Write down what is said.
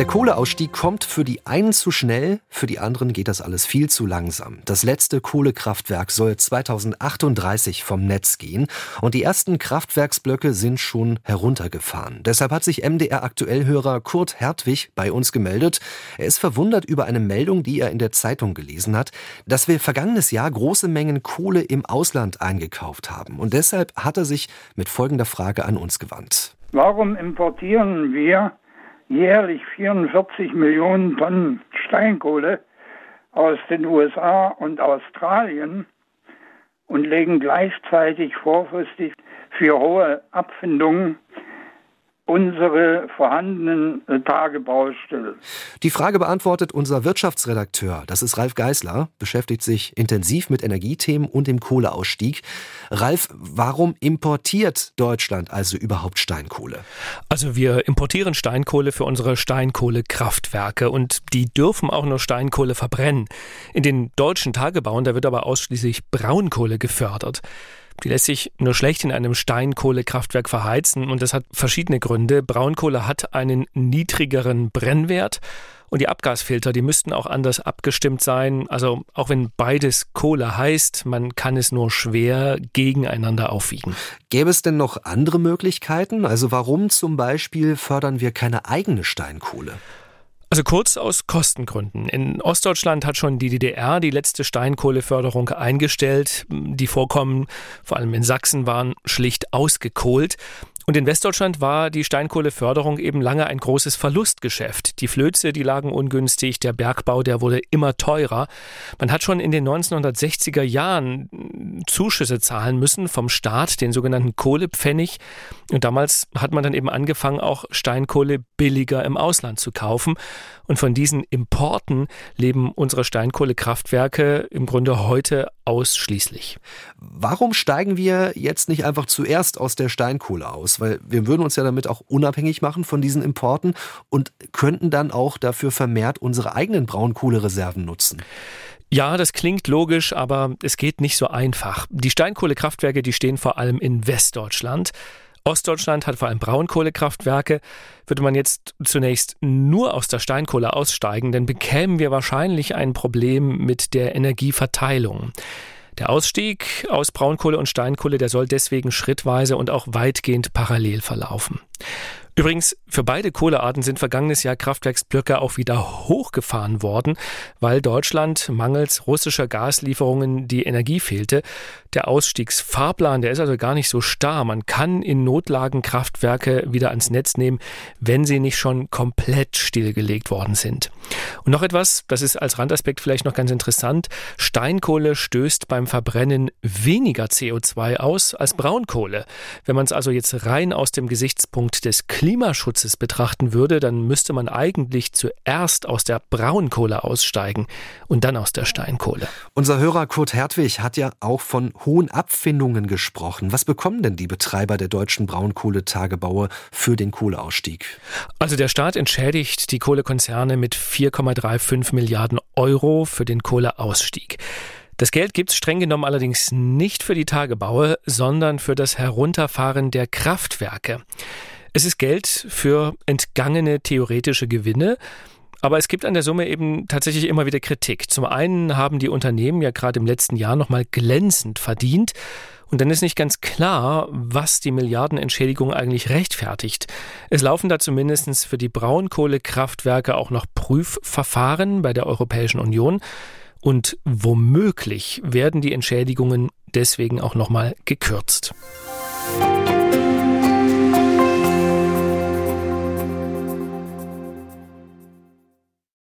Der Kohleausstieg kommt für die einen zu schnell, für die anderen geht das alles viel zu langsam. Das letzte Kohlekraftwerk soll 2038 vom Netz gehen und die ersten Kraftwerksblöcke sind schon heruntergefahren. Deshalb hat sich MDR Aktuellhörer Kurt Hertwig bei uns gemeldet. Er ist verwundert über eine Meldung, die er in der Zeitung gelesen hat, dass wir vergangenes Jahr große Mengen Kohle im Ausland eingekauft haben. Und deshalb hat er sich mit folgender Frage an uns gewandt. Warum importieren wir jährlich 44 Millionen Tonnen Steinkohle aus den USA und Australien und legen gleichzeitig vorfristig für hohe Abfindungen unsere vorhandenen äh, Tagebau still. Die Frage beantwortet unser Wirtschaftsredakteur, das ist Ralf Geißler, beschäftigt sich intensiv mit Energiethemen und dem Kohleausstieg. Ralf, warum importiert Deutschland also überhaupt Steinkohle? Also wir importieren Steinkohle für unsere Steinkohlekraftwerke und die dürfen auch nur Steinkohle verbrennen. In den deutschen Tagebauen, da wird aber ausschließlich Braunkohle gefördert. Die lässt sich nur schlecht in einem Steinkohlekraftwerk verheizen und das hat verschiedene Gründe. Braunkohle hat einen niedrigeren Brennwert und die Abgasfilter, die müssten auch anders abgestimmt sein. Also auch wenn beides Kohle heißt, man kann es nur schwer gegeneinander aufwiegen. Gäbe es denn noch andere Möglichkeiten? Also warum zum Beispiel fördern wir keine eigene Steinkohle? Also kurz aus Kostengründen. In Ostdeutschland hat schon die DDR die letzte Steinkohleförderung eingestellt. Die Vorkommen, vor allem in Sachsen, waren schlicht ausgekohlt. Und in Westdeutschland war die Steinkohleförderung eben lange ein großes Verlustgeschäft. Die Flöze, die lagen ungünstig, der Bergbau, der wurde immer teurer. Man hat schon in den 1960er Jahren Zuschüsse zahlen müssen vom Staat, den sogenannten Kohlepfennig. Und damals hat man dann eben angefangen, auch Steinkohle billiger im Ausland zu kaufen. Und von diesen Importen leben unsere Steinkohlekraftwerke im Grunde heute ausschließlich. Warum steigen wir jetzt nicht einfach zuerst aus der Steinkohle aus? Weil wir würden uns ja damit auch unabhängig machen von diesen Importen und könnten dann auch dafür vermehrt unsere eigenen Braunkohlereserven nutzen. Ja, das klingt logisch, aber es geht nicht so einfach. Die Steinkohlekraftwerke, die stehen vor allem in Westdeutschland. Ostdeutschland hat vor allem Braunkohlekraftwerke. Würde man jetzt zunächst nur aus der Steinkohle aussteigen, dann bekämen wir wahrscheinlich ein Problem mit der Energieverteilung. Der Ausstieg aus Braunkohle und Steinkohle, der soll deswegen schrittweise und auch weitgehend parallel verlaufen. Übrigens, für beide Kohlearten sind vergangenes Jahr Kraftwerksblöcke auch wieder hochgefahren worden, weil Deutschland mangels russischer Gaslieferungen die Energie fehlte. Der Ausstiegsfahrplan, der ist also gar nicht so starr. Man kann in Notlagen Kraftwerke wieder ans Netz nehmen, wenn sie nicht schon komplett stillgelegt worden sind. Und noch etwas, das ist als Randaspekt vielleicht noch ganz interessant. Steinkohle stößt beim Verbrennen weniger CO2 aus als Braunkohle. Wenn man es also jetzt rein aus dem Gesichtspunkt des Klimaschutzes betrachten würde, dann müsste man eigentlich zuerst aus der Braunkohle aussteigen und dann aus der Steinkohle. Unser Hörer Kurt Hertwig hat ja auch von hohen Abfindungen gesprochen. Was bekommen denn die Betreiber der deutschen Braunkohletagebaue für den Kohleausstieg? Also der Staat entschädigt die Kohlekonzerne mit 4,35 Milliarden Euro für den Kohleausstieg. Das Geld gibt es streng genommen allerdings nicht für die Tagebaue, sondern für das Herunterfahren der Kraftwerke. Es ist Geld für entgangene theoretische Gewinne. Aber es gibt an der Summe eben tatsächlich immer wieder Kritik. Zum einen haben die Unternehmen ja gerade im letzten Jahr nochmal glänzend verdient. Und dann ist nicht ganz klar, was die Milliardenentschädigung eigentlich rechtfertigt. Es laufen da zumindest für die Braunkohlekraftwerke auch noch Prüfverfahren bei der Europäischen Union. Und womöglich werden die Entschädigungen deswegen auch nochmal gekürzt. Musik